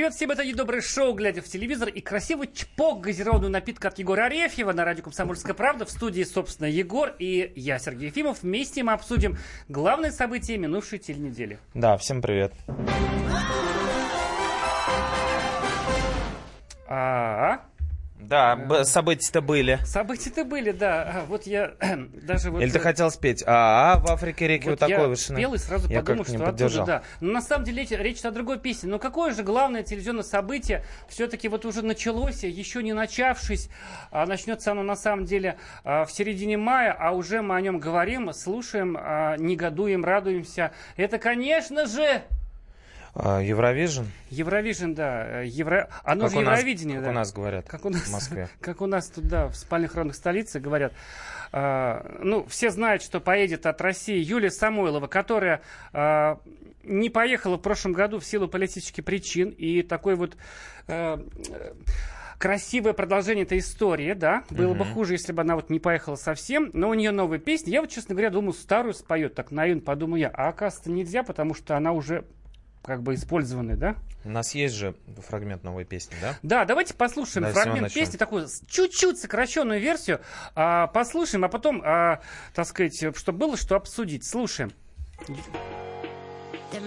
Привет всем, это недоброе шоу «Глядя в телевизор» и красивый чпок газированного напитка от Егора Арефьева на радио «Комсомольская правда». В студии, собственно, Егор и я, Сергей Ефимов. Вместе мы обсудим главные события минувшей теленедели. Да, всем привет. А, Да, б- события-то были. события-то были, да. А, Вот я даже вот... Или ты хотел спеть? А, в Африке реки вот, Вот такой я вышины. спел и сразу Я подумал, что оттуда, да. Но на самом деле речь, о другой песне. Но какое же главное телевизионное событие все-таки вот уже началось, еще не начавшись, а начнется оно на самом деле а, в середине мая, а уже мы о нем говорим, слушаем, а, негодуем, радуемся. Это, конечно же, А, Евровижн? Евровижн, да. Евро... Оно Как же у нас- Евровидение, как да. у нас говорят Как у нас, в Москве. как у нас тут, да, в спальных районах столицы говорят. А, ну, все знают, что поедет от России Юлия Самойлова, которая а, не поехала в прошлом году в силу политических причин. И такой вот э, красивое продолжение этой истории, да. Было бы Мгм. хуже, если бы она вот не поехала совсем. Но у нее новая песня. Я вот, честно говоря, думаю, старую споет. Так наивно подумаю я. А оказывается, нельзя, потому что она уже как бы использованная, да? У нас есть же фрагмент новой песни, да? Да, давайте послушаем Да, фрагмент песни, такую чуть-чуть сокращенную версию. а, послушаем, а потом, а, так сказать, чтобы было что обсудить. Слушаем. The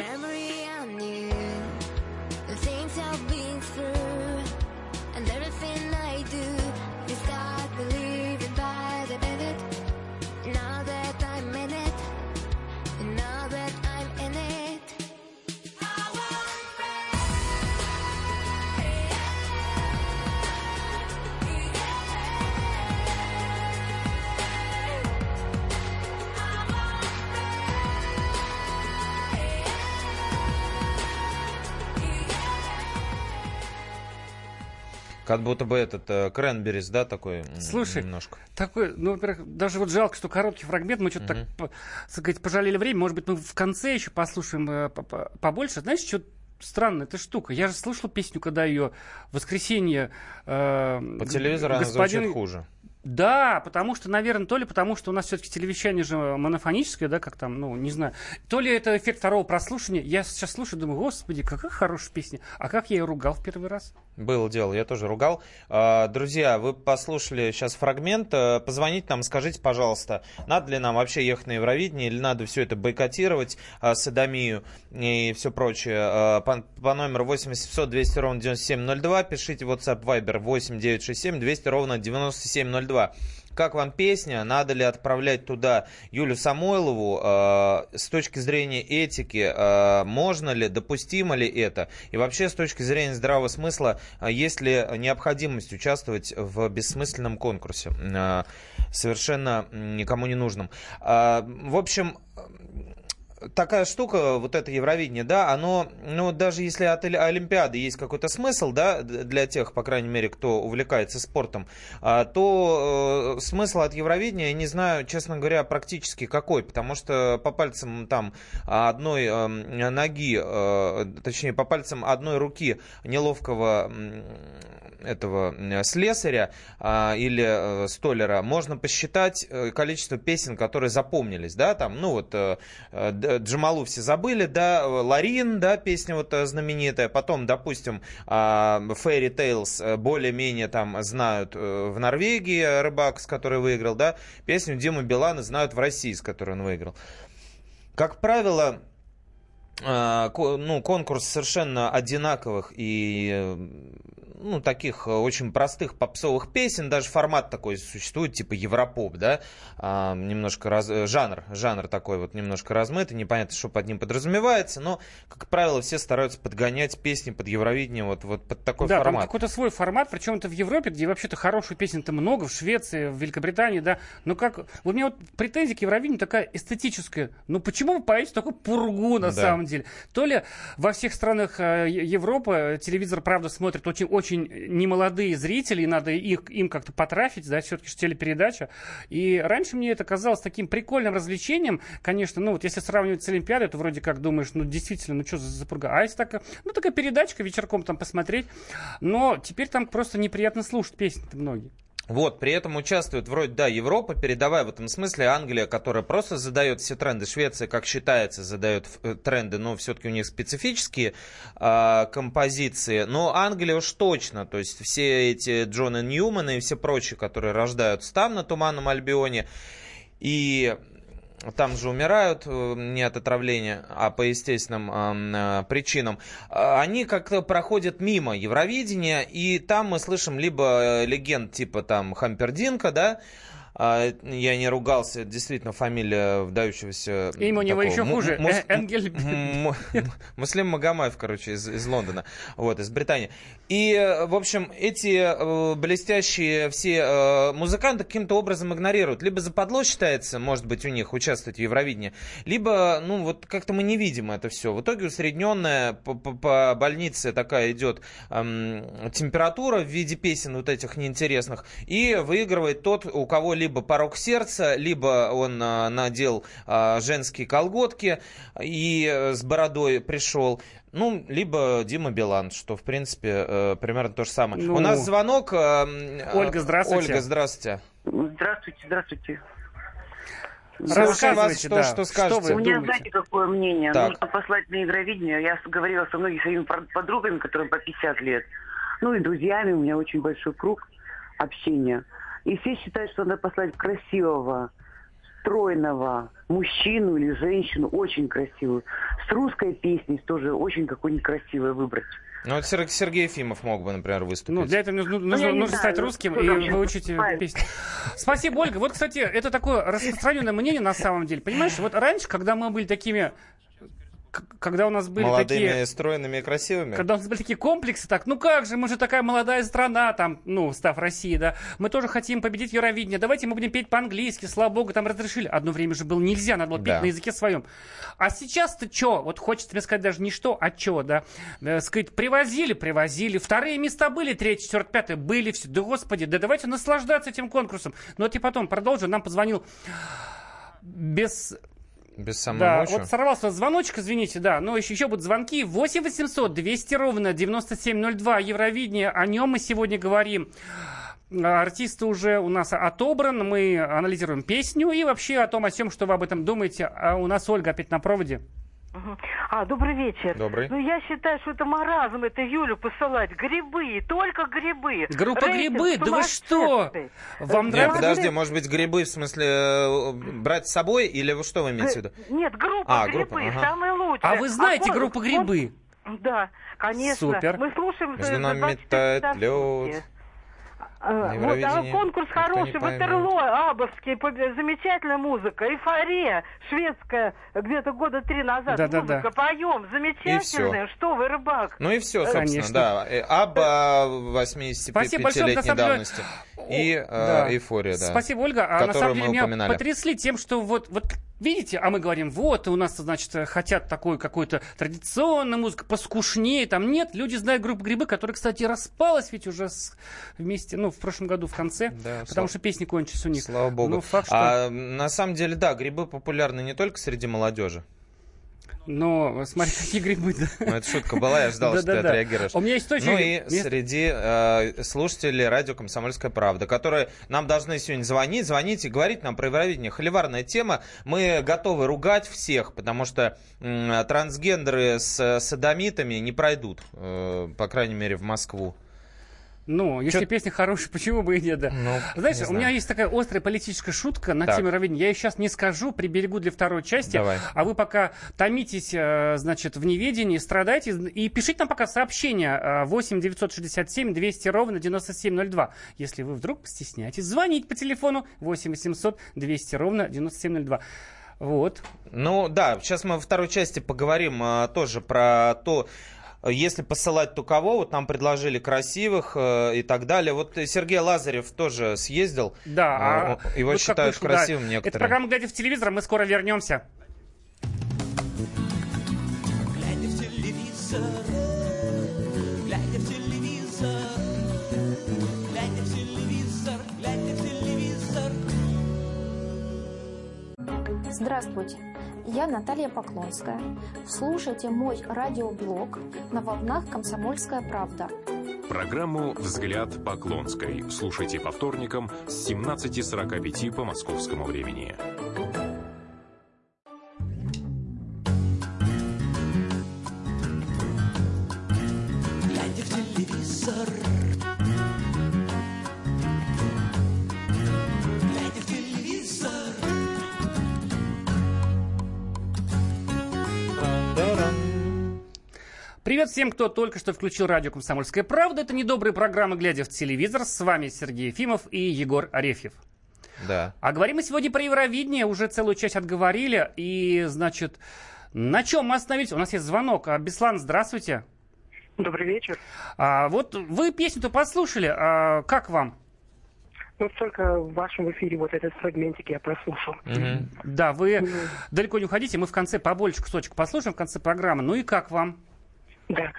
Как будто бы этот э, Кренберис, да, такой Слушай, немножко. Такой, ну, во-первых, даже вот жалко, что короткий фрагмент, мы что-то Мгм. так, так сказать, пожалели время. Может быть, мы в конце еще послушаем э, по- по- побольше. Знаешь, что странная эта штука? Я же слышал песню, когда ее в воскресенье... э, По телевизору она господин- звучит хуже. Да, потому что, наверное, то ли потому, что у нас все-таки телевещание же монофоническое, да, как там, ну, не знаю. То ли это эффект второго прослушивания. Я сейчас слушаю, думаю, господи, какая хорошая песня. А как я ее ругал в первый раз? Было дело, я тоже ругал. А, Друзья, вы послушали сейчас фрагмент. Э, Позвоните нам, скажите, пожалуйста, надо ли нам вообще ехать на Евровидение или надо все это бойкотировать, а, садомию и все прочее. А, По, по номеру 8 800 200 ровно 9702 пишите WhatsApp Viber 8 967 200 ровно 9702. Как вам песня? Надо ли отправлять туда Юлю Самойлову? Э, с точки зрения этики, э, можно ли, допустимо ли это? И вообще, с точки зрения здравого смысла, э, есть ли необходимость участвовать в бессмысленном конкурсе? Совершенно никому не нужном. В общем, такая штука, вот это Евровидение, да, оно, ну, даже если от Оли- Олимпиады есть какой-то смысл, да, для тех, по крайней мере, кто увлекается спортом, а, то э, смысл от Евровидения, я не знаю, честно говоря, практически какой, потому что по пальцам там одной э, ноги, э, точнее, по пальцам одной руки неловкого этого э, слесаря а, или э, столера можно посчитать э, количество песен, которые запомнились, да, там, ну вот э, э, Джамалу все забыли, да, Ларин, да, песня вот э, знаменитая, потом, допустим, а, Fairy Tales э, более-менее там знают э, в Норвегии рыбак, с которой выиграл, да, песню Димы Билана знают в России, с которой он выиграл. Как правило, а, ну, конкурс совершенно одинаковых и ну, таких э, очень простых попсовых песен, даже формат такой существует, типа Европоп, да, а, немножко раз, э, жанр, жанр такой вот немножко размытый, непонятно, что под ним подразумевается, но, как правило, все стараются подгонять песни под Евровидение, вот, вот под такой да, формат. какой-то свой формат, причем это в Европе, где вообще-то хороших песен-то много, в Швеции, в Великобритании, да. Но как... Вот у меня вот претензия к Евровидению такая эстетическая. Ну почему вы поете такую пургу на Да. самом деле? То ли во всех странах э, Европы телевизор, правда, смотрят очень, очень немолодые зрители, и надо их, им как-то потрафить, да, все-таки же телепередача. И раньше мне это казалось таким прикольным развлечением, конечно, ну вот если сравнивать с Олимпиадой, то вроде как думаешь, ну действительно, ну что за, за пурга? А если так, ну такая передачка вечерком там посмотреть, но теперь там просто неприятно слушать песни-то многие. Вот, при этом участвует вроде, да, Европа, передовая в этом смысле, Англия, которая просто задает все тренды, Швеция, как считается, задает э, тренды, но все-таки у них специфические э, композиции, но Англия уж точно, то есть все эти Джона Ньюмана и все прочие, которые рождаются там, на Туманном Альбионе, и там же умирают э, не от отравления, а по естественным э, причинам, а, они как-то проходят мимо Евровидения, и там мы слышим либо э, легенд типа там Хампердинка, да, я не ругался, это действительно фамилия вдающегося... Имя у него еще хуже. Э, Энгель. Муслим Магомаев, короче, из, из Лондона, вот, из Британии. И, э, в общем, эти э, блестящие все музыканты каким-то образом игнорируют. Либо западло считается, может быть, у них участвовать в Евровидении, либо, ну, вот как-то мы не видим это все. В итоге усредненная по, по- по больнице такая идет эм, температура в виде песен вот этих неинтересных, и выигрывает тот, у кого либо порог сердца, либо он э, надел э, женские колготки и э, с бородой пришел. Ну, либо Дима Билан, что, в принципе, э, примерно то же самое. Ну, У нас звонок. э, м, Ольга, здравствуйте. Ольга, здравствуйте. Здравствуйте, здравствуйте. Вас, Рассказывайте, что, да. что Что скажете. вы У меня, думаете? знаете, какое мнение? Так. Нужно послать на Евровидение. Я говорила со многими своими подругами, которым по 50 лет. Ну и друзьями, у меня очень большой круг общения. И все считают, что надо послать красивого, стройного мужчину или женщину, очень красивую. С русской песней тоже очень какую-нибудь красивую выбрать. Ну, вот Сер- Сергей Ефимов мог бы, например, выступить. Ну, для этого нужно, нужно, не нужно знаю, стать ну, русским и там выучить выступает? песни. Спасибо, Ольга. Вот, кстати, это такое распространенное мнение на самом деле. Понимаешь, вот раньше, когда мы были такими... Когда у нас были Молодыми, такие... стройными и красивыми. Когда у нас были такие комплексы, так, ну как же, мы же такая молодая страна, там, ну, став Россией, да, мы тоже хотим победить Евровидение, давайте мы будем петь по-английски, слава богу, там разрешили. Одно время же было нельзя, надо было петь Да. на языке своем. А сейчас ты чё? Вот хочется тебе сказать даже не что, а чё, да. Э, сказать, привозили, привозили, вторые места были, третье, четвертое, пятое, были все. Да господи, да давайте наслаждаться этим конкурсом. Ну, вот и потом продолжу, нам позвонил без Без самой да, вот сорвался звоночек, извините, да, но еще, еще будут звонки. 8 800 200 ровно 9702 Евровидение, о нем мы сегодня говорим. Артист уже у нас отобран, мы анализируем песню и вообще о том, о всем, что вы об этом думаете. А у нас Ольга опять на проводе. А, добрый вечер. Добрый. Ну, я считаю, что это маразм, это Юлю посылать. Грибы, только грибы. Группа Рейтинг «Грибы», да вы что? Вам Нет, нравится? подожди, может быть, грибы в смысле э, брать с собой, или вы что вы имеете в виду? Нет, группа А, «Грибы», группа, ага. самые лучшие. А вы знаете кон- группу «Грибы»? Да, конечно. Супер. Мы слушаем Между нами 24 тает часа в лёд. сутки. На А, Вот, а Евровидении конкурс никто не хороший. Ватерло, Абовский, замечательная музыка, эйфория, шведская, где-то года три назад, Да-да-да. музыка, поем, замечательная, что вы, рыбак? Ну и все, собственно, Конечно. да. Э, Абба 85-летней Спасибо большое, на самом деле- давности. И э, Да. эйфория, да. Спасибо, Ольга. А на самом деле меня потрясли тем, что вот, вот видите, а мы говорим, вот, у нас, значит, хотят такой какой-то традиционную музыку, поскушнее, там нет, люди знают группу «Грибы», которая, кстати, распалась ведь уже с- вместе, ну, в прошлом году в конце, Да, потому слава- что песни кончились у них. Слава богу. Ну, факт, что... А на самом деле, да, грибы популярны не только среди молодежи. Но смотри, какие грибы, да. Ну, это шутка была, я ждал, что ты Да-да-да. отреагируешь. У меня есть точно... Ну и среди э, слушателей радио «Комсомольская правда», которые нам должны сегодня звонить, звонить и говорить нам про Евровидение. Холиварная тема. Мы готовы ругать всех, потому что трансгендеры с садомитами не пройдут, э, по крайней мере, в Москву. Ну, если Чё- песня хорошая, почему бы и нет, да. Ну, Знаешь, не у меня есть такая острая политическая шутка на Так. тему Евровидения. Я ее сейчас не скажу, приберегу для второй части. Давай. А вы пока томитесь, э, значит, в неведении, страдаете. И пишите нам пока сообщение э, 8 967 200 ровно 9702. Если вы вдруг стесняетесь, звонить по телефону 8 800 200 ровно 9702. Вот. Ну да, сейчас мы во второй части поговорим а, тоже про то, если посылать, то кого. Вот нам предложили красивых э, и так далее. Вот э, Сергей Лазарев тоже съездил. Да, а Э, Его вот считают да. красивым Это некоторые. программа «Глядя в телевизор», мы скоро вернемся. Глядя в телевизор, глядя в телевизор, глядя в телевизор, глядя в телевизор. Здравствуйте, я Наталья Поклонская. Слушайте мой радиоблог на волнах «Комсомольская правда». Программу «Взгляд Поклонской» слушайте по вторникам с 17.45 по московскому времени. Всем, кто только что включил радио «Комсомольская правда». Это недобрые программы «Глядя в телевизор». С вами Сергей Ефимов и Егор Арефьев. Да. А говорим мы сегодня про Евровидение. Уже целую часть отговорили. И, значит, на чем мы остановились? У нас есть звонок. А, Беслан, здравствуйте. Добрый вечер. А, вот вы песню-то послушали. А, как вам? Ну, только в вашем эфире вот этот фрагментик я прослушал. Мгм. Да, вы Ну. далеко не уходите. Мы в конце побольше кусочек послушаем в конце программы. Ну и как вам? Да.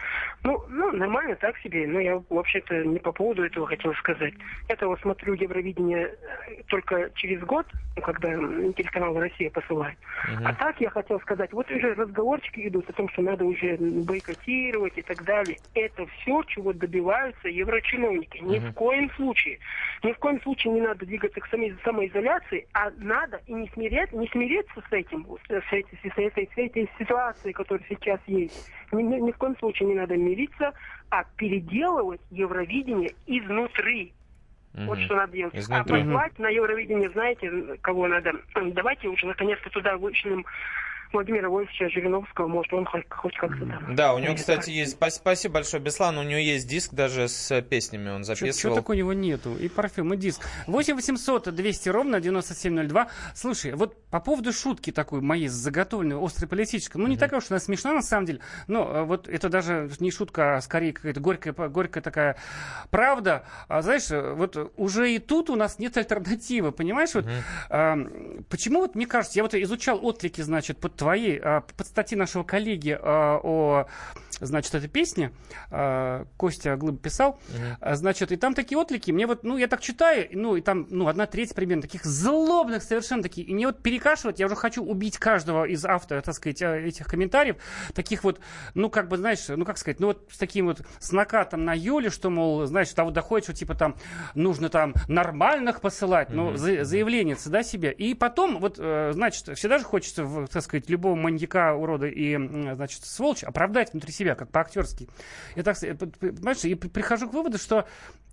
Ну, ну, нормально, так себе. Но я, вообще-то, не по поводу этого хотел сказать. Это вот смотрю Евровидение э, только через год, ну, когда телеканал «Россия» посылает. А так я хотел сказать, вот уже разговорчики идут о том, что надо уже бойкотировать и так далее. Это все, чего добиваются еврочиновники. Ни в коем случае. Ни в коем случае не надо двигаться к самой, самоизоляции, а надо и не, смирять, не смириться с этим, с, этой, с, этой, с этой ситуацией, которая сейчас есть. Ни, ни- ни в коем случае не надо мириться, а переделывать Евровидение изнутри. Вот Мгм. что надо делать. Изнутри. А послать на Евровидение, знаете, кого надо? Давайте уже наконец-то туда вышлем Владимира Вольфовича Жириновского, может, он хоть, хоть как-то там. Да, у него, кстати, есть... спа- Спасибо большое, Беслан. У него есть диск даже с э, песнями, он Чего записывал. такого у него нету? И парфюм, и диск. 8 800 200 ровно 9702. Слушай, вот по поводу шутки такой моей заготовленной, острой политической. Ну, не такая уж она смешна, на самом деле. Но э, вот это даже не шутка, а скорее какая-то горькая, горькая такая правда. А знаешь, э, вот уже и тут у нас нет альтернативы, понимаешь? Вот, а, почему вот, мне кажется, я вот изучал отклики, значит, под твоей, а, под статьи нашего коллеги а, о, значит, этой песне. А, Костя Глыб писал. Значит, и там такие отклики, мне вот, ну, я так читаю, ну, и там, ну, одна треть примерно таких злобных совершенно такие, и мне вот перекашивать, я уже хочу убить каждого из автора, так сказать, этих комментариев, таких вот, ну, как бы, знаешь, ну, как сказать, ну, вот с таким вот, с накатом на Юле, что, мол, знаешь, того доходит, что, типа, там, нужно там нормальных посылать, ну, за- заявление, да, себе, и потом, вот, э, значит, всегда же хочется, так сказать, любого маньяка, урода и, значит, сволочь оправдать внутри себя, как по-актерски. Я так, э, понимаешь, и при- прихожу к выводу, что,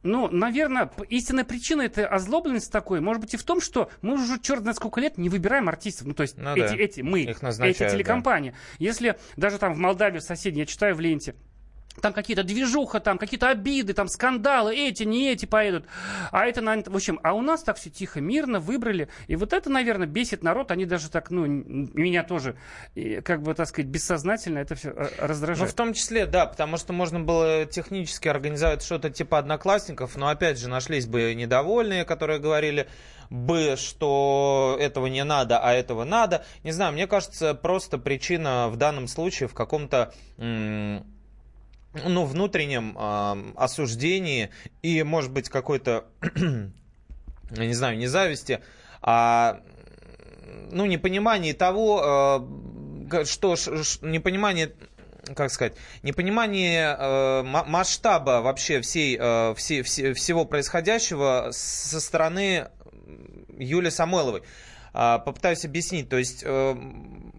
ну, наверное, истинная причина этой озлобленности такой, может быть, и в том, что мы уже черт знает сколько лет не выбираем артистов. Ну, то есть Ну эти, да. эти, мы, эти да. телекомпании. Если даже там в Молдавии соседней, я читаю в ленте, там какие-то движуха, там какие-то обиды, там скандалы, эти, не эти поедут. А это, в общем, а у нас так все тихо, мирно выбрали. И вот это, наверное, бесит народ. Они даже так, ну, меня тоже, как бы, так сказать, бессознательно это все Ну, раздражает. в том числе, да, потому что можно было технически организовать что-то типа одноклассников, но опять же нашлись бы недовольные, которые говорили бы, что этого не надо, а этого надо. Не знаю, мне кажется, просто причина в данном случае в каком-то ну, внутреннем ам, осуждении и, может быть, какой-то, я не знаю, не зависти, а ну, непонимании того, э, что ш- ш- непонимание как сказать, непонимание э, ма- масштаба вообще всей, э, все- все- всего происходящего со стороны Юли Самойловой. А, Попытаюсь объяснить. То есть э,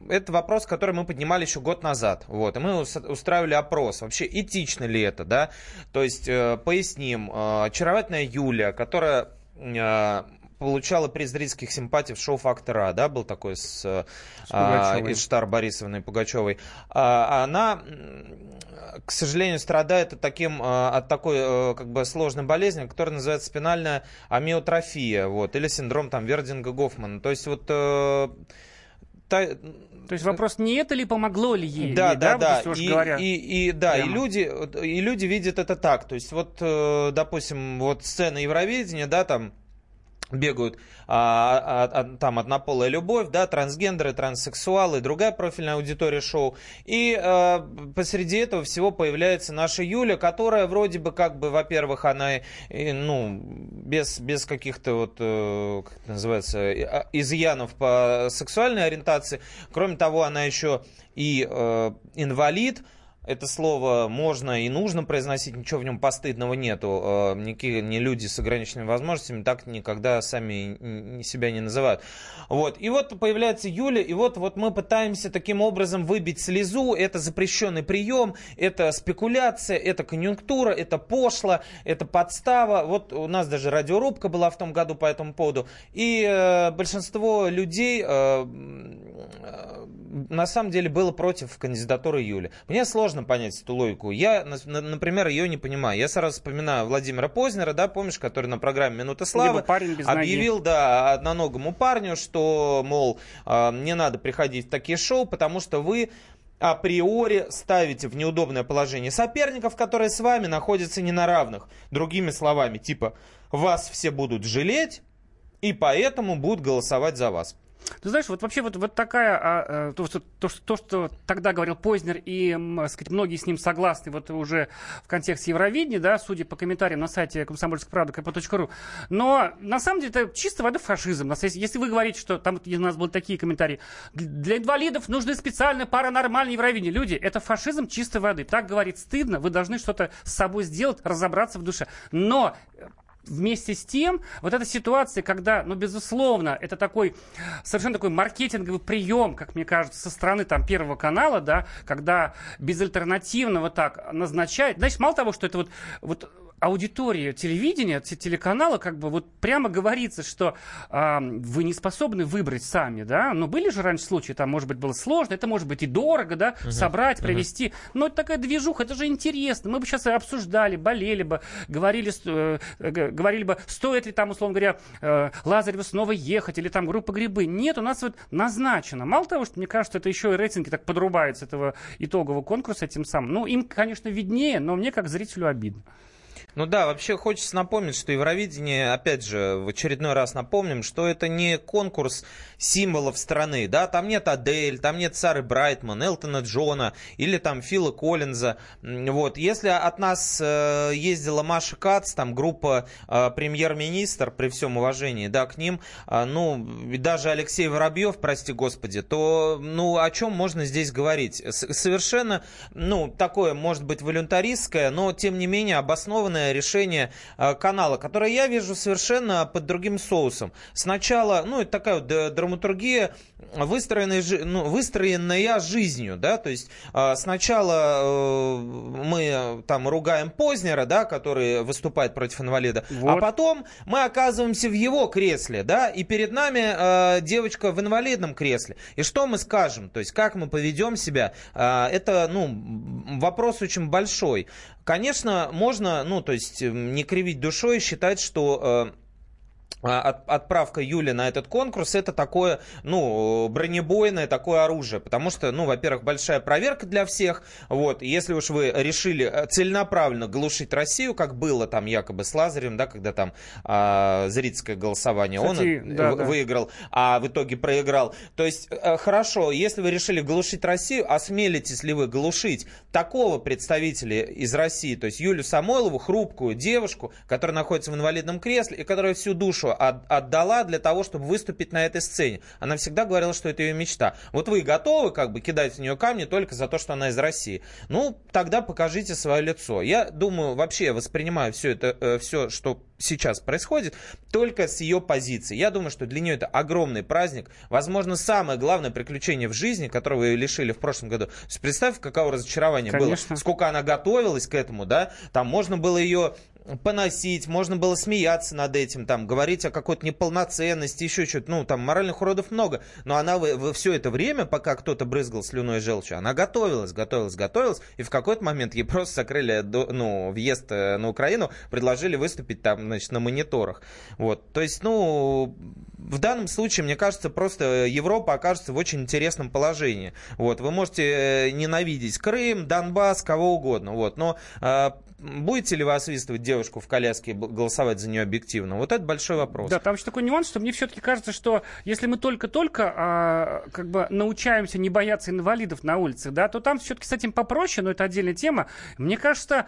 это вопрос, который мы поднимали еще год назад. Вот, и мы ус- устраивали опрос. Вообще этично ли это, да? То есть э, поясним. Э, Очаровательная Юля, которая э, получала приз зрительских симпатий в шоу «Фактор А», да, был такой с, э, а, Пугачевой. Иштар Борисовной Пугачевой. А, Она, м, к сожалению, страдает от, таким, от такой как бы сложной болезни, которая называется спинальная амиотрофия, вот, или синдром там Вердинга-Гофмана. То есть вот та- То есть вопрос, не это ли помогло ли ей? да, ей, да, да. И, говоря? и, и- да, и прямо. люди, и люди видят это так. То есть, вот, э, допустим, вот сцена Евровидения, да, там бегают а, а, а, там однополая любовь, да, трансгендеры, транссексуалы, другая профильная аудитория шоу. И э, посреди этого всего появляется наша Юля, которая вроде бы как бы, во-первых, она, э, ну, без, без каких-то вот, э, как это называется, а, изъянов по сексуальной ориентации. Кроме того, она еще и э, инвалид, это слово можно и нужно произносить, ничего в нем постыдного нету. Э, Никакие не люди с ограниченными возможностями так никогда сами себя не называют. Вот. И вот появляется Юля, и вот, вот мы пытаемся таким образом выбить слезу. Это запрещенный прием, это спекуляция, это конъюнктура, это пошло, это подстава. Вот у нас даже радиорубка была в том году по этому поводу. И э, большинство людей э, э, на самом деле было против кандидатуры Юли. Мне сложно понять эту логику. Я, на- на- например, ее не понимаю. Я сразу вспоминаю Владимира Познера, да, помнишь, который на программе «Минута славы» Либо парень без ноги. объявил, да, одноногому парню, что, мол, э, не надо приходить в такие шоу, потому что вы априори ставите в неудобное положение соперников, которые с вами находятся не на равных. Другими словами, типа, вас все будут жалеть, и поэтому будут голосовать за вас. Ты знаешь, вот вообще вот, вот такая, а, а, то, что, то, что, то, что тогда говорил Познер, и, сказать, многие с ним согласны, вот уже в контексте Евровидения, да, судя по комментариям на сайте комсомольской правды kp.ru. Но на самом деле это чисто вода фашизм. Если вы говорите, что там у нас были такие комментарии, для инвалидов нужны специальные паранормальные Евровидения. Люди, это фашизм чистой воды. Так говорить стыдно, вы должны что-то с собой сделать, разобраться в душе. Но э, вместе с тем, вот эта ситуация, когда, ну, безусловно, это такой, совершенно такой маркетинговый прием, как мне кажется, со стороны там Первого канала, да, когда безальтернативно вот так назначает, значит, мало того, что это вот, вот аудитория телевидения, те- телеканала, как бы вот прямо говорится, что а, вы не способны выбрать сами, да, но были же раньше случаи, там, может быть, было сложно, это может быть и дорого, да, собрать, провести, но это такая движуха, это же интересно, мы бы сейчас обсуждали, болели бы, говорили, э, говорили бы, стоит ли там, условно говоря, э, Лазареву снова ехать, или там группа грибы. Нет, у нас вот назначено. Мало того, что мне кажется, это еще и рейтинги так подрубаются этого итогового конкурса этим самым. Ну, им, конечно, виднее, но мне как зрителю обидно. Ну да, вообще хочется напомнить, что Евровидение, опять же, в очередной раз напомним, что это не конкурс символов страны, да, там нет Адель, там нет Сары Брайтман, Элтона Джона или там Фила Коллинза, вот, если от нас э, ездила Маша Кац, там группа э, премьер-министр, при всем уважении, да, к ним, а, ну, и даже Алексей Воробьев, прости господи, то, ну, о чем можно здесь говорить? С- совершенно, ну, такое, может быть, волюнтаристское, но, тем не менее, обоснованное решение э, канала, которое я вижу совершенно под другим соусом. Сначала, ну, это такая вот д- драматургия, выстроенная, жи- ну, выстроенная жизнью, да, то есть э, сначала э, мы э, там ругаем Познера, да, который выступает против инвалида, а Вот. потом мы оказываемся в его кресле, да, и перед нами э, девочка в инвалидном кресле. И что мы скажем, то есть как мы поведем себя, э, это, ну, вопрос очень большой. Конечно, можно, ну, то есть не кривить душой, считать, что... а, от- отправка Юли на этот конкурс это такое, ну, бронебойное такое оружие, потому что, ну, во-первых, большая проверка для всех, вот, если уж вы решили э, целенаправленно глушить Россию, как было там якобы с Лазарем, да, когда там а, зрительское голосование, Кстати, он да, да. выиграл, а в итоге проиграл. То есть, э, хорошо, если вы решили глушить Россию, осмелитесь ли вы глушить такого представителя из России, то есть Юлю Самойлову, хрупкую девушку, которая находится в инвалидном кресле и которая всю душу отдала для того, чтобы выступить на этой сцене. Она всегда говорила, что это ее мечта. Вот вы готовы как бы кидать в нее камни только за то, что она из России. Ну, тогда покажите свое лицо. Я думаю, вообще я воспринимаю все это, все, что сейчас происходит, только с ее позиции. Я думаю, что для нее это огромный праздник, возможно, самое главное приключение в жизни, которого ее лишили в прошлом году. Представь, каково разочарование Конечно. было, сколько она готовилась к этому, да, там можно было ее поносить, можно было смеяться над этим, там, говорить о какой-то неполноценности, еще что-то, ну, там, моральных уродов много, но она во, все это время, пока кто-то брызгал слюной и желчью, она готовилась, готовилась, готовилась, и в какой-то момент ей просто закрыли, до- ну, въезд э, на Украину, предложили выступить там, значит, на мониторах, вот, то есть, ну, в данном случае, мне кажется, просто Европа окажется в очень интересном положении, вот, вы можете э, ненавидеть Крым, Донбасс, кого угодно, вот, но э, будете ли вы освистывать девушку в коляске и голосовать за нее объективно? Вот это большой вопрос. Да, там еще такой нюанс, что мне все-таки кажется, что если мы только-только а, как бы научаемся не бояться инвалидов на улицах, да, то там все-таки с этим попроще, но это отдельная тема. Мне кажется,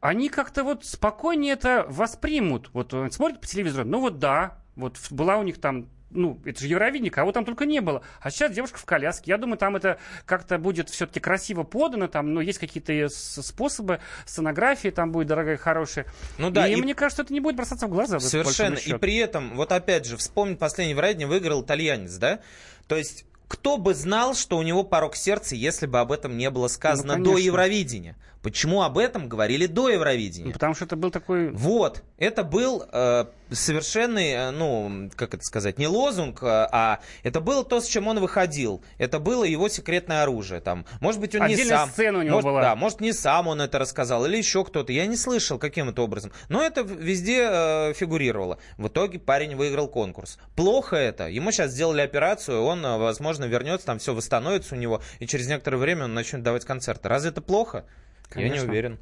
они как-то вот спокойнее это воспримут. Вот э, смотрят по телевизору, ну вот да, вот была у них там ну, это же Евровидение, кого там только не было. А сейчас девушка в коляске. Я думаю, там это как-то будет все-таки красиво подано, там, ну, есть какие-то с- способы, сценографии там будет дорогая, хорошая. Ну да, и, и- мне кажется, это не будет бросаться в глаза. Совершенно. И при этом, вот опять же, вспомнить последнее Евровидение выиграл итальянец, да? То есть кто бы знал, что у него порог сердца, если бы об этом не было сказано Ну, до. Евровидения? Почему об этом говорили до Евровидения? Ну, потому что это был такой... Вот, это был э, совершенный, э, ну, как это сказать, не лозунг, э, а это было то, с чем он выходил. Это было его секретное оружие. Там, может быть, он не Отдельная сам. сцена у него может, была. Да, может, не сам он это рассказал, или еще кто-то. Я не слышал, каким это образом. Но это везде э, фигурировало. В итоге парень выиграл конкурс. Плохо это. Ему сейчас сделали операцию, он, э, возможно, вернется, там все восстановится у него, и через некоторое время он начнет давать концерты. Разве это плохо? Я Конечно. не уверен.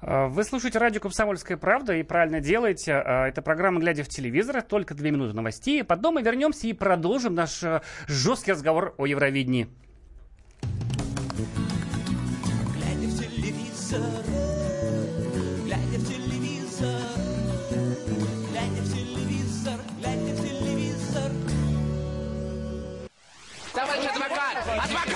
А, Вы слушаете радио «Комсомольская правда» и правильно делаете. А, Это программа «Глядя в телевизор». Только две минуты новостей. Потом мы вернемся и продолжим наш э, жесткий разговор о Евровидении. Глядя в телевизор, глядя в телевизор, глядя в телевизор, глядя в телевизор. Товарищ адвокат! Адвокат!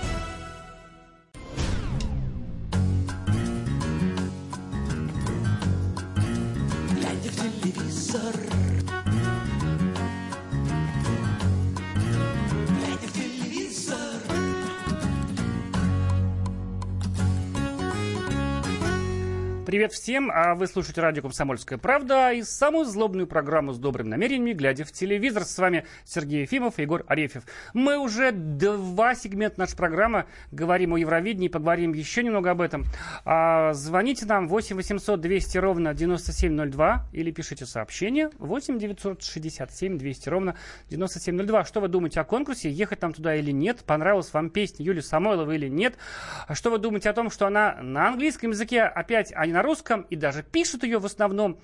Привет всем, а вы слушаете радио «Комсомольская правда» и самую злобную программу с добрыми намерениями, глядя в телевизор. С вами Сергей Ефимов и Егор Арефьев. Мы уже два сегмента нашей программы говорим о Евровидении, поговорим еще немного об этом. А, звоните нам 8 800 200 ровно 9702 или пишите сообщение 8 967 200 ровно 9702. Что вы думаете о конкурсе? Ехать нам туда или нет? Понравилась вам песня Юлии Самойловой или нет? А Что вы думаете о том, что она на английском языке опять, а не на русском, и даже пишут ее в основном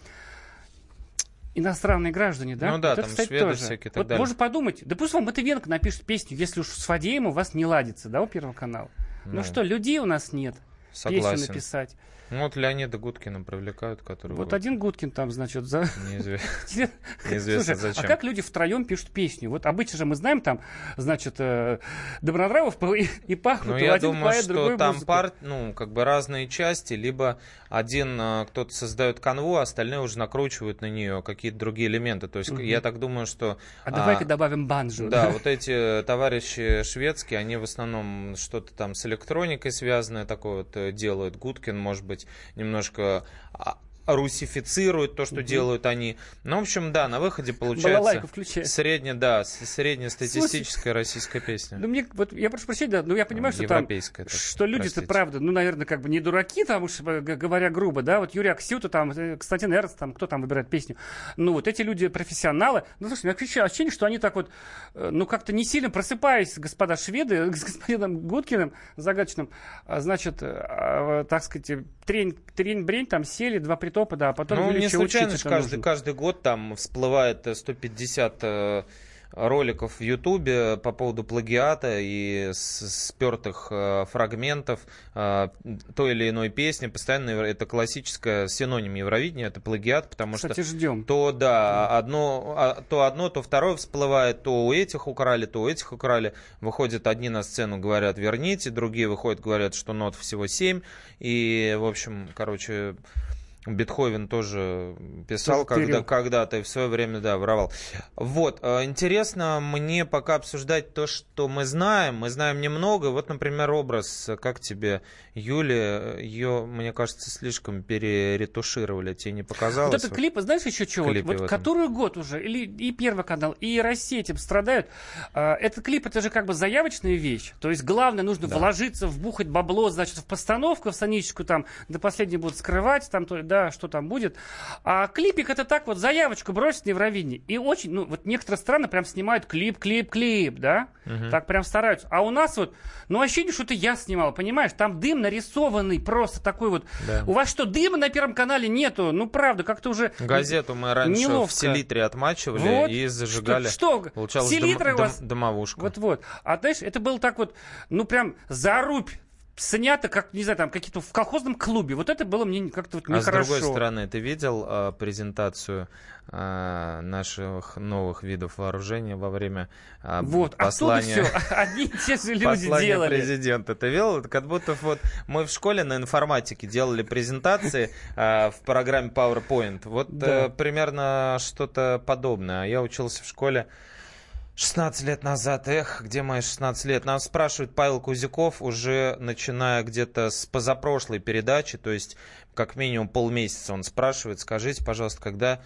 иностранные граждане, да? Ну да, Вот это, там кстати, шведы тоже. всякие и так вот далее. можно подумать, да пусть вам Матвиенко напишет песню, если уж с Фадеем у вас не ладится, да, у Первого канала. Ну, Ну, что, людей у нас нет. Песню Согласен. написать. Ну, вот Леонида Гудкина привлекают, который... Вот один Гудкин там, значит, за... Неизвестно, Слушай, а зачем. как люди втроем пишут песню? Вот обычно же мы знаем там, значит, э, Добронравов и, Пахнут, Ну, я думаю, поэт, что там музыку. пар, ну, как бы разные части, либо один э, кто-то создает канву, а остальные уже накручивают на нее какие-то другие элементы. То есть я так думаю, что... А давай-ка добавим банджо. Да, вот эти товарищи шведские, они в основном что-то там с электроникой связанное такое вот э, делают. Гудкин, может быть, немножко русифицирует то, что делают они. Ну, в общем, да, на выходе получается средняя, да, среднестатистическая российская песня. Ну, мне, вот, я прошу прощения, да, но я понимаю, что там, так, что люди-то, правда, ну, наверное, как бы не дураки, там уж э, говоря грубо, да, вот Юрий Аксюта, там, э, Константин Эрнст, там, кто там выбирает песню, ну, вот эти люди профессионалы, ну, слушай, у меня ощущение, что они так вот, э, ну, как-то не сильно просыпаясь, господа шведы, с господином Гудкиным загадочным, а, значит, а, так сказать, э, трень, трень-брень, там, сели, два притопа, да, а потом Ну, не случайно учиться каждый, каждый год там всплывает э, 150 э, роликов в Ютубе по поводу плагиата и спертых э, фрагментов э, той или иной песни. Постоянно это классическое синоним Евровидения, это плагиат, потому Кстати, что ждем. то да, одно, а, то одно, то второе всплывает, то у этих украли, то у этих украли. Выходят одни на сцену, говорят, верните, другие выходят, говорят, что нот всего 7. И, в общем, короче, Бетховен тоже писал Тоже когда, когда-то и в свое время, да, воровал. Вот, э, интересно мне пока обсуждать то, что мы знаем. Мы знаем немного. Вот, например, образ, как тебе Юля, ее, мне кажется, слишком переретушировали. Тебе не показалось? Вот это клипы, знаешь еще чего? Вот в этом. который год уже, или и Первый канал, и Россия этим страдают. А, Этот клип, это же как бы заявочная вещь. То есть главное, нужно Да. вложиться, вбухать бабло, значит, в постановку, в сценическую там, до последнего будут скрывать, там, то- да, да, что там будет. А клипик это так вот заявочку бросить на Евровидение. И очень, ну, вот некоторые страны прям снимают клип, клип, клип, да? Мгм. Так прям стараются. А у нас вот, ну, ощущение, что это я снимал, понимаешь? Там дым нарисованный, просто такой вот. Да. У вас что, дыма на Первом канале нету? Ну, правда, как-то уже... Газету мы раньше Неловко. в селитре отмачивали Вот. и зажигали. Что? что? Получалось Селитра дом- у вас? домовушка. Вот-вот. А знаешь, это было так вот, ну прям зарубь снято, как, не знаю, там, какие-то в колхозном клубе. Вот это было мне как-то вот А с нехорошо. другой стороны, ты видел а, презентацию а, наших новых видов вооружения во время а, Вот, послания? оттуда все. Одни и те же люди делали. президента. Ты видел? Как будто вот мы в школе на информатике делали презентации в программе PowerPoint. Вот Да. э, примерно что-то подобное. А Я учился в школе 16 лет назад. Эх, где мои 16 лет? Нам спрашивает Павел Кузяков уже начиная где-то с позапрошлой передачи, то есть как минимум полмесяца он спрашивает, скажите, пожалуйста, когда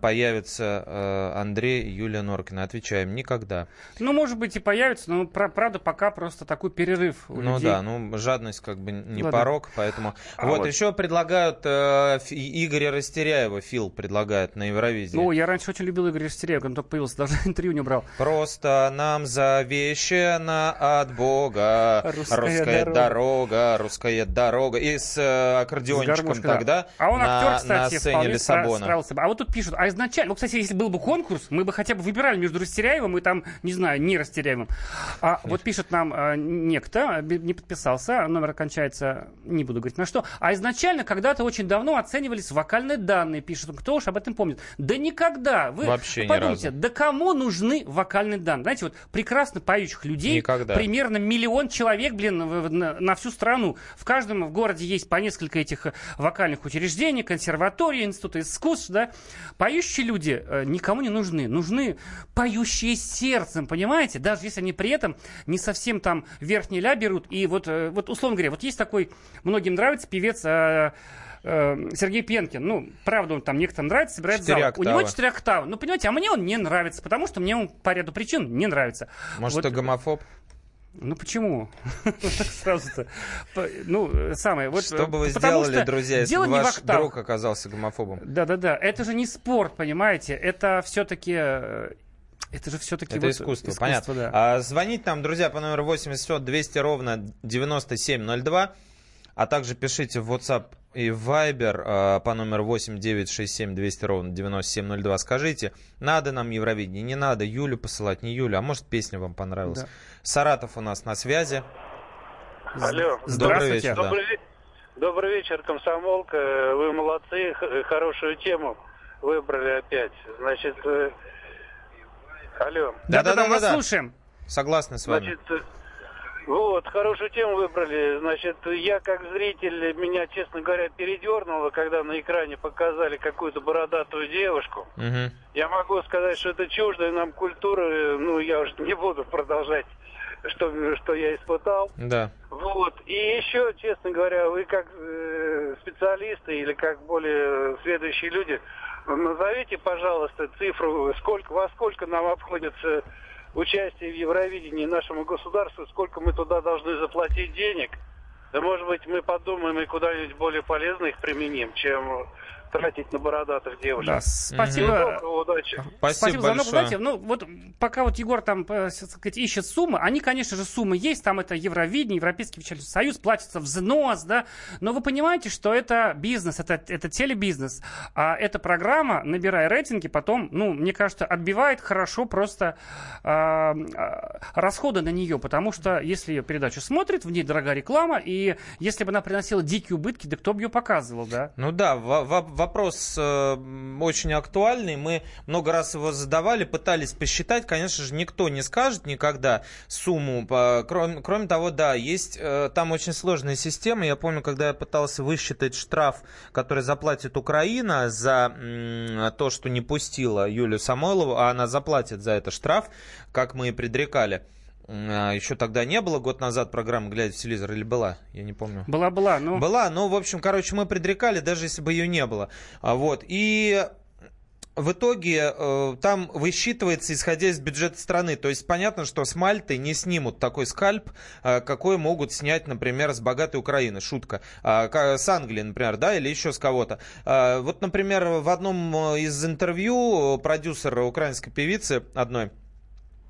появится э, Андрей и Юлия Норкина? Отвечаем, никогда. Ну, может быть, и появится, но пра- правда пока просто такой перерыв у Ну людей. да, ну жадность как бы не Ладно. порог, поэтому... А вот, вот- еще предлагают э, Игоря Растеряева, Фил предлагает на Евровидении. Ну, я раньше очень любил Игоря Растеряева, он только появился, даже интервью не брал. Просто нам завещана от Бога Русская русская, дорога. дорога. русская дорога. И с э, аккордеончиком С гармошкой, да. тогда А он на, актер, кстати, на сцене Лиссабона. справился. А вот тут пишут, а изначально, ну, кстати, если был бы конкурс, мы бы хотя бы выбирали между Растеряевым и там, не знаю, не Растеряевым. А вот пишет нам э, некто, б- не подписался, номер окончается, не буду говорить на что. А изначально когда-то очень давно оценивались вокальные данные, пишет. Кто уж об этом помнит? Да никогда. Вы Вообще подумайте, да кому нужны вокальные данные? Знаете, вот прекрасно поющих людей, Никогда. примерно миллион человек, блин, на, на всю страну. В каждом в городе есть по несколько этих э, вокальных учреждений, консерватории, институты искусств, да. Поющие люди э, никому не нужны. Нужны поющие сердцем, понимаете? Даже если они при этом не совсем там верхний ля берут. И вот, э, вот условно говоря, вот есть такой, многим нравится певец э, Сергей Пенкин. Ну, правда, он там некоторым нравится, собирает зал. У него октавы. четыре октавы. Ну, понимаете, а мне он не нравится, потому что мне он по ряду причин не нравится. Может, Вот- ты гомофоб? Ну почему? Так сразу-то. Ну, э, самое. Вот, Что бы э, вы сделали, что друзья, если бы ваш друг оказался гомофобом? Да-да-да. Это же не спорт, понимаете? Это все-таки... Это же все-таки Это искусство, понятно. да. А, звонить нам, друзья, по номеру 800 200 ровно 9702, а также пишите в WhatsApp и Viber а, по номеру 8967 200 ровно 9702. Скажите, надо нам Евровидение, не надо, Юлю посылать, не Юлю, а может песня вам понравилась. Да. Саратов у нас на связи. Алло. Добрый Здравствуйте. вечер. да. Добрый, ве- добрый вечер, комсомолка. Вы молодцы, хорошую тему выбрали опять. Значит, э, алло. Да-да-да, Да-да-да-да. слушаем. Согласны с вами. Значит, э, вот, хорошую тему выбрали. Значит, я как зритель, меня, честно говоря, передернуло, когда на экране показали какую-то бородатую девушку. Мгм. Я могу сказать, что это чуждая нам культура, э, ну, я уже не буду продолжать, что, что я испытал. Да. Вот. И еще, честно говоря, вы как э, специалисты или как более следующие люди, назовите, пожалуйста, цифру, сколько, во сколько нам обходится участие в Евровидении нашему государству, сколько мы туда должны заплатить денег. Да, может быть, мы подумаем и куда-нибудь более полезно их применим, чем тратить на бородатых девушек. Да, спасибо. Доброго, удачи. Спасибо, за звонок. большое. Знаете, ну вот пока вот Егор там, э, так сказать, ищет суммы, они, конечно же, суммы есть, там это Евровидение, Европейский печальный союз, платится взнос, да, но вы понимаете, что это бизнес, это, это телебизнес, а эта программа, набирая рейтинги, потом, ну, мне кажется, отбивает хорошо просто э, расходы на нее, потому что если ее передачу смотрит, в ней дорогая реклама, и если бы она приносила дикие убытки, да кто бы ее показывал, да? Ну да, во- во- вопрос э, м, очень актуальный. Мы много раз его задавали, пытались посчитать. Конечно же, никто не скажет никогда сумму. Кроме, кроме того, да, есть э, там очень сложная система. Я помню, когда я пытался высчитать штраф, который заплатит Украина за то, что не пустила Юлию Самойлову, а она заплатит за это штраф, как мы и предрекали. А Еще тогда не было, год назад программа «Глядя в телевизор» или была? Я не помню. Была-была, ну... Была, но, в общем, короче, мы предрекали, даже если бы ее не было. А, Вот, и в итоге э, там высчитывается, исходя из бюджета страны. То есть понятно, что с Мальты не снимут такой скальп, э, какой могут снять, например, с богатой Украины. Шутка. А, с Англии, например, да, или еще с кого-то. Вот, например, в одном э, из интервью продюсер украинской певицы одной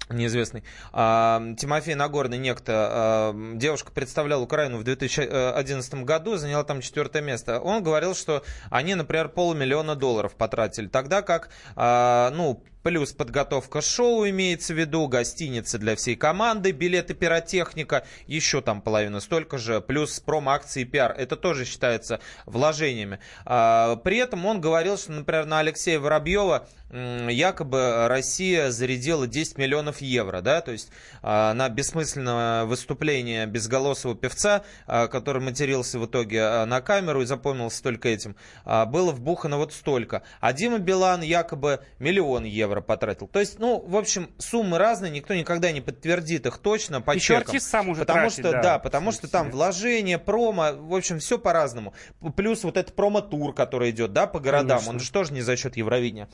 неизвестный. А, Тимофей Нагорный, некто, а, девушка представляла Украину в 2011 году, заняла там четвертое место. Он говорил, что они, например, полмиллиона долларов потратили, тогда как, а, ну, Плюс подготовка шоу имеется в виду, гостиницы для всей команды, билеты пиротехника, еще там половина столько же, плюс промо-акции и пиар. Это тоже считается вложениями. При этом он говорил, что, например, на Алексея Воробьева якобы Россия зарядила 10 миллионов евро, да, то есть а, на бессмысленное выступление безголосого певца, а, который матерился в итоге а, на камеру и запомнился только этим, было вбухано вот столько. А Дима Билан якобы миллион евро потратил. То есть, ну, в общем, суммы разные, никто никогда не подтвердит их точно по Еще чекам. артист сам уже потому тратит, что, да, да, потому что там себе. вложения, промо, в общем, все по-разному. Плюс вот этот промо-тур, который идет, да, по городам, Конечно. он же тоже не за счет Евровидения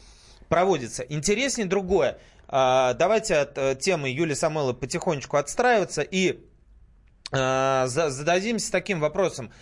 проводится. Интереснее другое. А, Давайте от э, темы Юлии Самойловой потихонечку отстраиваться и за- зададимся таким вопросом.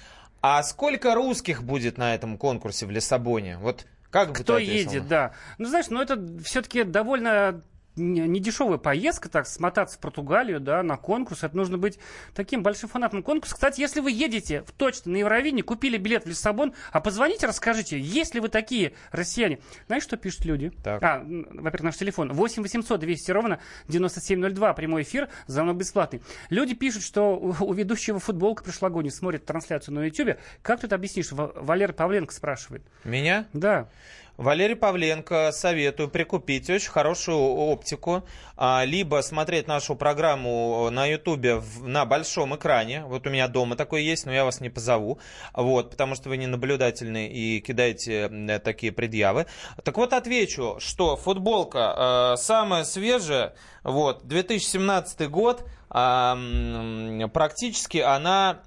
А сколько русских будет на этом конкурсе в Лиссабоне? Вот как бы ты Кто едет, да. Ну, знаешь, ну это все-таки довольно недешевая поездка, так, смотаться в Португалию, да, на конкурс. Это нужно быть таким большим фанатом конкурса. Кстати, если вы едете в точно на Евровидение, купили билет в Лиссабон, а позвоните, расскажите, есть ли вы такие россияне? Знаешь, что пишут люди? Так. А, во-первых, наш телефон 8 800 200 ровно 9702, прямой эфир, звонок бесплатный. Люди пишут, что у, ведущего футболка прошлогодней смотрит трансляцию на Ютубе. Как ты это объяснишь? Ва- Валер Павленко спрашивает. Меня? Да. Валерий Павленко советую прикупить очень хорошую оптику, а, либо смотреть нашу программу на Ютубе на большом экране. Вот у меня дома такой есть, но я вас не позову, вот, потому что вы не наблюдательны и кидаете э, такие предъявы. Так вот отвечу, что футболка э, самая свежая, вот, 2017 год, м, практически она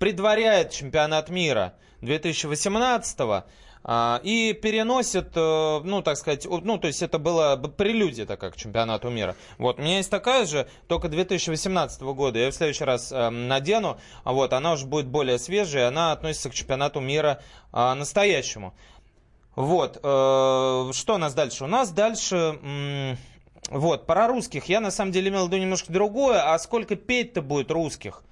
предваряет чемпионат мира 2018 а, и переносит, э, ну, так сказать, ну, то есть это была б- прелюдия такая к чемпионату мира. Вот, у меня есть такая же, только 2018 года, я в следующий раз э, надену, а вот, она уже будет более свежая, она относится к чемпионату мира а, настоящему. Вот, э, что у нас дальше? У нас дальше... вот, про русских. Я на самом деле имел в виду немножко другое. А сколько петь-то будет русских?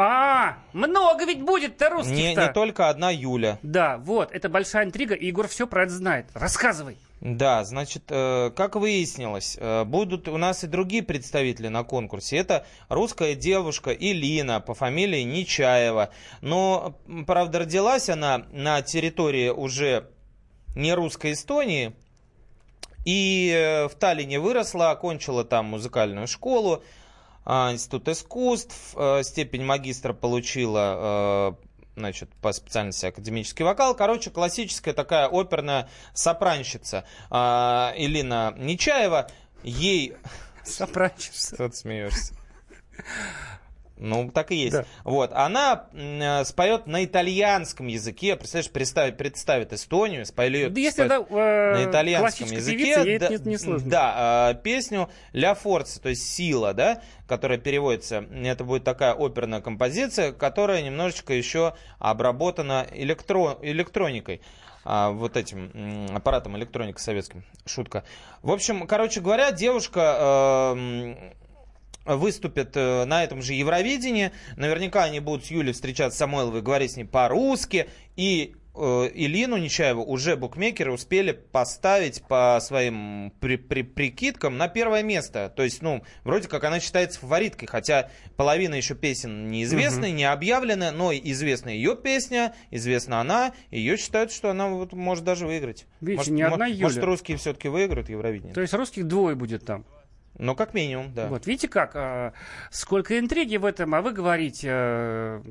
А, много ведь будет-то Не, русских-то. не только одна Юля. Да, вот, это большая интрига, и Егор все про это знает. Рассказывай. Да, значит, э, как выяснилось, э, будут у нас и другие представители на конкурсе. Это русская девушка Илина по фамилии Нечаева. Но, правда, родилась она на территории уже не русской Эстонии. И э, в Таллине выросла, окончила там музыкальную школу, институт искусств, э, степень магистра получила э, значит, по специальности академический вокал. Короче, классическая такая оперная сопранщица а, Илина Нечаева. Ей... Сопранщица. Что ты смеешься? Ну, так и есть. Да. Вот. Она э, споет на итальянском языке. Представляешь, представит, представит Эстонию, споет, Да если споет это э, на итальянском языке. певица, да, это не, не сложно. Да, э, песню «Ля Форца», то есть «Сила», да, которая переводится, это будет такая оперная композиция, которая немножечко еще обработана электро, электроникой а, вот этим аппаратом электроника советским. Шутка. В общем, короче говоря, девушка э, м, выступит э, на этом же Евровидении. Наверняка они будут с Юлей встречаться с Самойловой, говорить с ней по-русски. И э, Илину Нечаеву уже букмекеры успели поставить по своим при- при- прикидкам на первое место. То есть, ну, вроде как она считается фавориткой, хотя половина еще песен неизвестны, не объявлены, но известна ее песня, известна она, ее считают, что она вот может даже выиграть. Видите, может, не одна может, Юля. русские все-таки выиграют Евровидение. То есть русских двое будет там. Ну, как минимум, да. Вот, видите как, а, сколько интриги в этом, а вы говорите, э,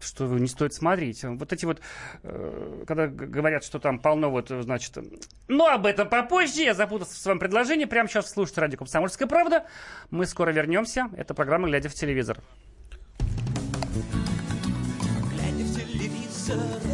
что не стоит смотреть. Вот эти вот, э, когда говорят, что там полно вот, значит, ну, об этом попозже, я запутался в своем предложении, прямо сейчас слушайте радио «Комсомольская правда». Мы скоро вернемся, это программа. Глядя в телевизор, глядя в телевизор,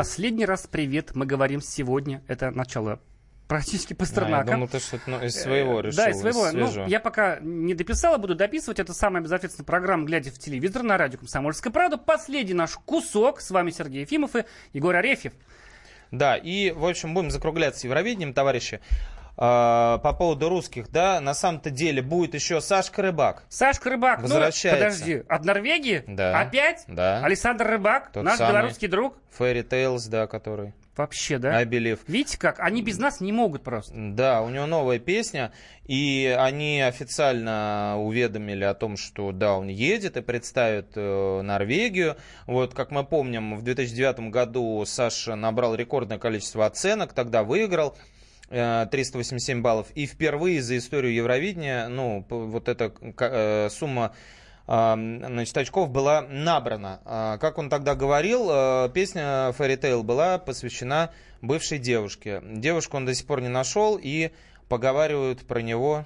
Последний раз привет мы говорим сегодня. Это начало практически А, я Пастернака. думал, ты что-то ну, из своего Э, решил. Да, из своего. Ну, свежего. я пока не дописала, буду дописывать. Это самая безответственная программа «Глядя в телевизор» на радио «Комсомольская правда». Последний наш кусок. С вами Сергей Ефимов и Егор Арефьев. Да, и, в общем, будем закругляться Евровидением, товарищи. А, по поводу русских, да, на самом-то деле будет еще Сашка Рыбак. Сашка Рыбак. Возвращается. Ну, подожди, от Норвегии? Да. Опять? Да. Александр Рыбак, Тот наш самый. белорусский друг. Fairy Tales, да, который. Вообще, да? I Believe. Видите как? Они без нас не могут просто. Да, у него новая песня, и они официально уведомили о том, что да, он едет и представит э, Норвегию. Вот, как мы помним, в 2009 году Саша набрал рекордное количество оценок, тогда выиграл. Э, 387 баллов. И впервые за историю Евровидения, ну, вот эта э, сумма а, значит, очков была набрана. Как он тогда говорил, э, песня Fairy Tale была посвящена бывшей девушке. Девушку он до сих пор не нашел, и поговаривают про него...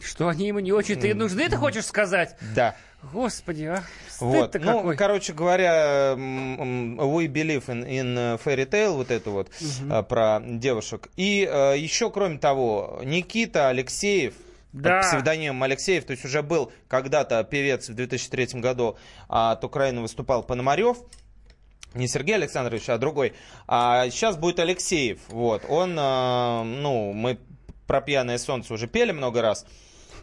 Что они ему не очень-то и нужны, ты хочешь сказать? Да. Господи, а Вот. Ну, какой. короче говоря, We Believe in, in Fairy Tale, вот это вот, э, про девушек. И э, еще, кроме того, Никита Алексеев, Да. под псевдонимом Алексеев, то есть уже был когда-то певец в 2003 году от Украины выступал Пономарев, не Сергей Александрович, а другой. А сейчас будет Алексеев. Вот. Он, ну, мы про пьяное солнце уже пели много раз.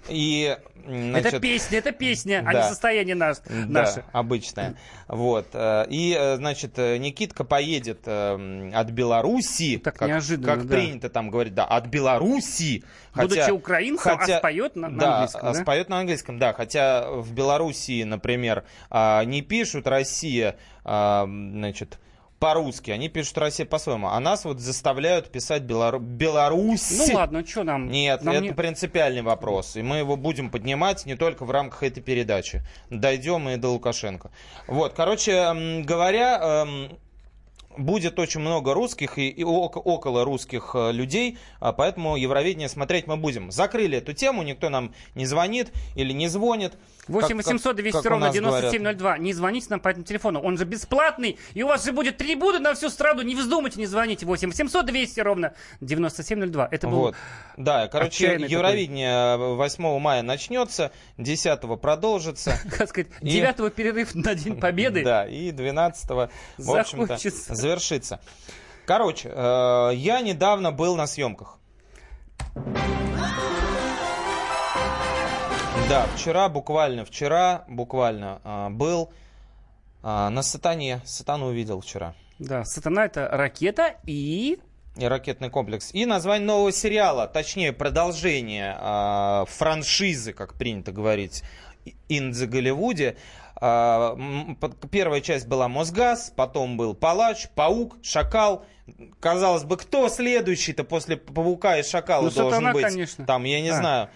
И, м, Это значит, песня, это песня, а да. не состояние нас, да, наше. обычная. Вот. э, И, э, значит, э, Никитка поедет от Беларуси, Так как, неожиданно, как да. принято там говорить, да, от Беларуси. Будучи украинцем, а споет на- на да, английском, а да? споет на английском, да. Хотя в Белоруссии, например, а, не пишут Россия, а, значит, по-русски, они пишут Россия по-своему. А нас вот заставляют писать Белору... Беларусь. Ну ладно, что нам? Нет, нам это не- принципиальный вопрос. И мы его будем поднимать не только в рамках этой передачи. Дойдем и до Лукашенко. Вот, короче говоря, эм, будет очень много русских и, и ок- около русских э, людей, а поэтому Евровидение смотреть мы будем. Закрыли эту тему, никто нам не звонит или не звонит. 8 Как- 800 200 как у ровно нас говорят. 9702. Не звоните нам по этому телефону. Он же бесплатный. И у вас же будет трибуны на всю страну. Не вздумайте, не звоните. 8 800 200 ровно 9702. Это был Вот. Да, короче, отчаянный такой- Евровидение 8 мая начнется, 10 продолжится. как сказать, И- 9 перерыв на День Победы. Да, и 12 в общем-то, Закончится. Завершится. Короче, э, я недавно был на съемках. Да, вчера, буквально вчера, буквально э, был э, на Сатане. Сатану увидел вчера. Да, сатана это ракета и... И ракетный комплекс. И название нового сериала, точнее, продолжение э, франшизы, как принято говорить, the Голливуде. А, Первая часть была Мосгаз, потом был Палач, Паук, Шакал. Казалось бы, кто следующий-то после Паука и Шакала Ну, должен Сатана, быть? конечно. Там, я не А. знаю.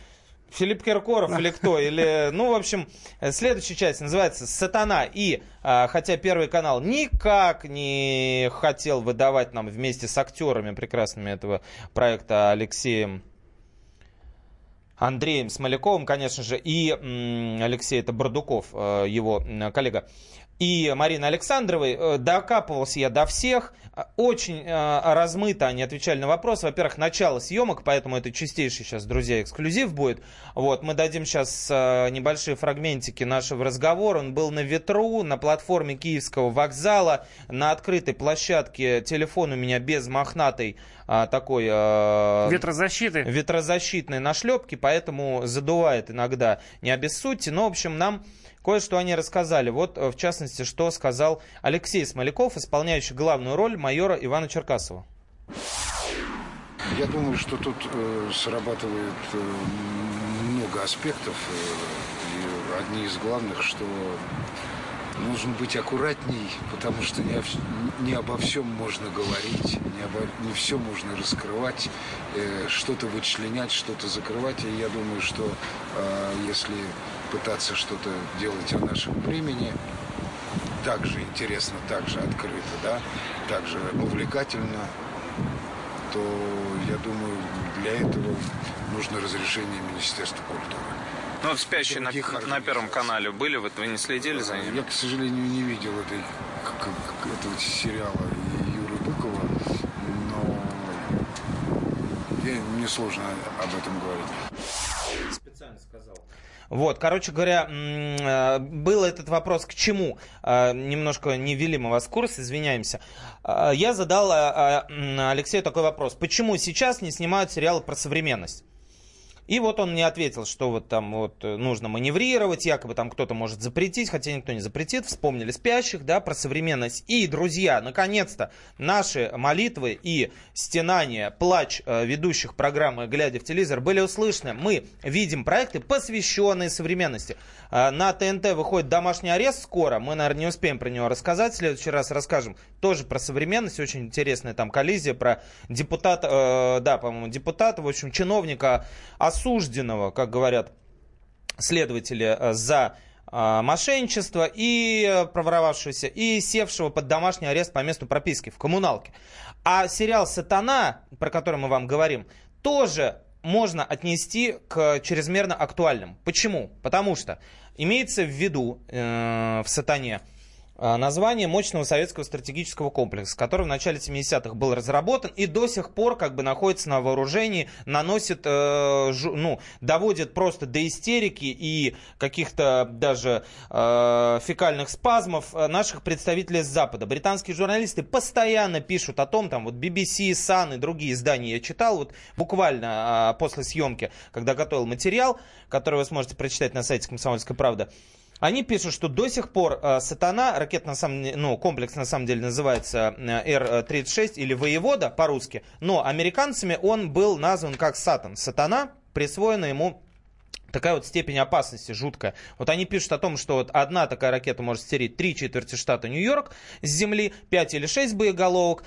Филипп Киркоров или кто, или, ну, в общем, э, следующая часть называется «Сатана». И, а, хотя Первый канал никак не хотел выдавать нам вместе с актерами прекрасными этого проекта Алексеем Андреем Смоляковым, конечно же, и Алексей, это Бардуков, э, его коллега. И Марины Александровой. Э, Докапывался я до всех. Э, Очень э, размыто они отвечали на вопрос. Во-первых, начало съемок, поэтому это чистейший сейчас, друзья, эксклюзив будет. Вот, мы дадим сейчас э, небольшие фрагментики нашего разговора. Он был на ветру, на платформе Киевского вокзала, на открытой площадке. Телефон у меня без мохнатой а, такой... э, Ветрозащиты. ветрозащитной нашлепки, поэтому задувает иногда, не обессудьте. Но, в общем, нам кое-что они рассказали. Вот, э, в частности, что сказал Алексей Смоляков, исполняющий главную роль майора Ивана Черкасова. Я думаю, что тут э, срабатывает э, много аспектов. э, и одни из главных, что нужно быть аккуратней, потому что не, не обо всем можно говорить, не, обо- не все можно раскрывать, э, что-то вычленять, что-то закрывать. И я думаю, что э, если пытаться что-то делать о нашем времени, так же интересно, так же открыто, да, так же увлекательно, то, я думаю, для этого нужно разрешение Министерства культуры. Ну, вот «Спящие» на, на Первом канале были, вы, вы не следили за ними? Я, к сожалению, не видел этой, к- к- этого сериала Юры Быкова, но я, мне сложно об этом говорить. Вот, короче говоря, э, был этот вопрос к чему? Э, Немножко не ввели мы вас в курс, извиняемся. Э, Я задал Алексею такой вопрос. Почему сейчас не снимают сериалы про современность? И вот он мне ответил, что вот там вот э, нужно маневрировать, якобы там кто-то может запретить, хотя никто не запретит. Вспомнили спящих, да, про современность. И, друзья, наконец-то наши молитвы и стенания, плач э, ведущих программы «Глядя в телевизор» были услышаны. Мы видим проекты, посвященные современности. Э, На ТНТ выходит «Домашний арест» скоро. Мы, наверное, не успеем про него рассказать. В следующий раз расскажем тоже про современность. Очень интересная там коллизия про депутата, да, по-моему, депутата, в общем, чиновника осужденного, как говорят следователи, э, за э, мошенничество и э, проворовавшегося, и севшего под домашний арест по месту прописки в коммуналке. А сериал «Сатана», про который мы вам говорим, тоже можно отнести к чрезмерно актуальным. Почему? Потому что имеется в виду э, в «Сатане» название мощного советского стратегического комплекса, который в начале 70-х был разработан и до сих пор как бы находится на вооружении, наносит, э, жу- ну, доводит просто до истерики и каких-то даже э, фекальных спазмов э, наших представителей с Запада. Британские журналисты постоянно пишут о том, там вот BBC, Sun и другие издания я читал, вот буквально э, после съемки, когда готовил материал, который вы сможете прочитать на сайте «Комсомольская правда», они пишут, что до сих пор э, «Сатана», ракет на самом, ну, комплекс на самом деле называется э, Р-36 или «Воевода» по-русски, но американцами он был назван как «Сатан». «Сатана» присвоена ему такая вот степень опасности жуткая. Вот они пишут о том, что вот одна такая ракета может стереть три четверти штата Нью-Йорк с земли, 5 или 6 боеголовок,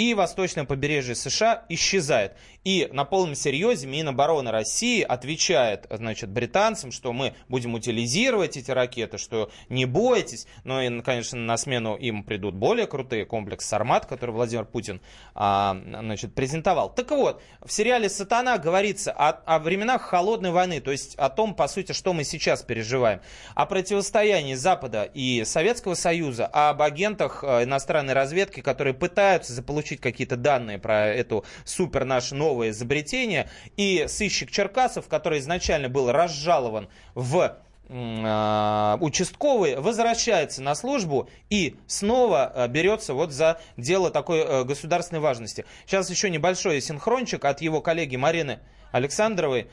и восточное побережье США исчезает. И на полном серьезе Минобороны России отвечает, значит, британцам, что мы будем утилизировать эти ракеты, что не бойтесь. Но, и, конечно, на смену им придут более крутые комплексы «Сармат», который Владимир Путин а, значит, презентовал. Так вот, в сериале «Сатана» говорится о, о временах холодной войны, то есть о том, по сути, что мы сейчас переживаем. О противостоянии Запада и Советского Союза, об агентах э, иностранной разведки, которые пытаются заполучить какие-то данные про эту супер наше новое изобретение, и сыщик Черкасов, который изначально был разжалован в а, участковый возвращается на службу и снова а, берется вот за дело такой э, государственной важности. Сейчас еще небольшой синхрончик от его коллеги Марины Александровой.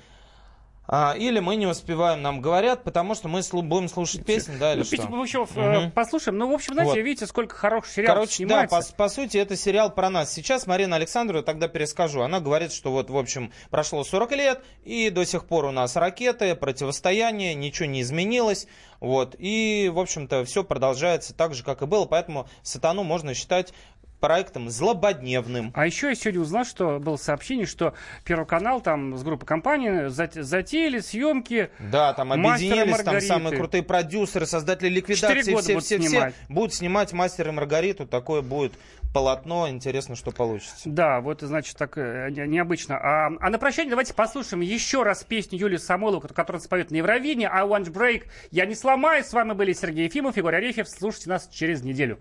А, или мы не успеваем, нам говорят, потому что мы слу- будем слушать песни, да, или Ну, что? Петя Пугачев, э, послушаем. Ну, в общем, знаете, Вот. видите, сколько хороших сериалов Короче, да, снимается. по, по сути, это сериал про нас. Сейчас Марина Александрова, тогда перескажу, она говорит, что вот, в общем, прошло 40 лет, и до сих пор у нас ракеты, противостояние, ничего не изменилось, вот, и, в общем-то, все продолжается так же, как и было, поэтому «Сатану» можно считать проектом злободневным. А еще я сегодня узнал, что было сообщение, что Первый канал там с группой компаний зат- затеяли съемки Да, там «Мастера объединились, там Маргариты». самые крутые продюсеры, создатели ликвидации, все, будут все, все снимать. будут снимать «Мастер и Маргариту», такое будет полотно, интересно, что получится. Да, вот, значит, так э, не- необычно. А, а на прощание давайте послушаем еще раз песню Юлии Самойловой, которую споет на Евровидении. I want break. Я не сломаюсь. С вами были Сергей Ефимов, Егор Арефьев. Слушайте нас через неделю.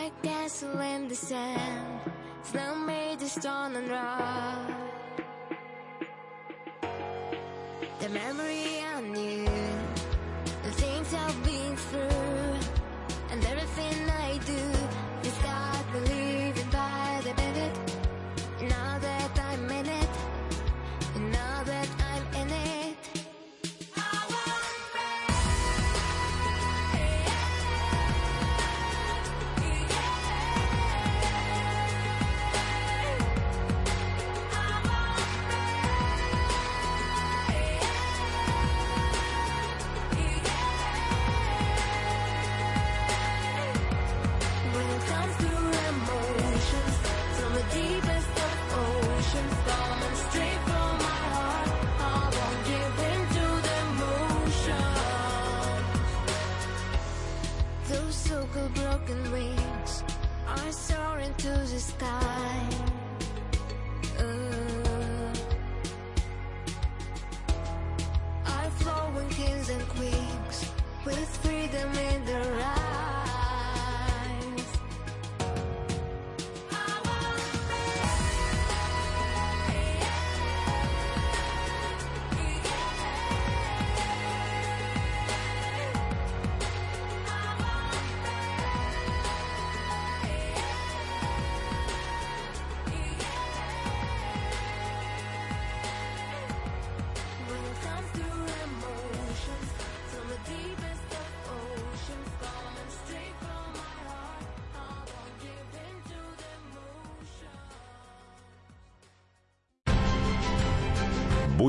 My castle in the sand, snow made of stone and rock. The memory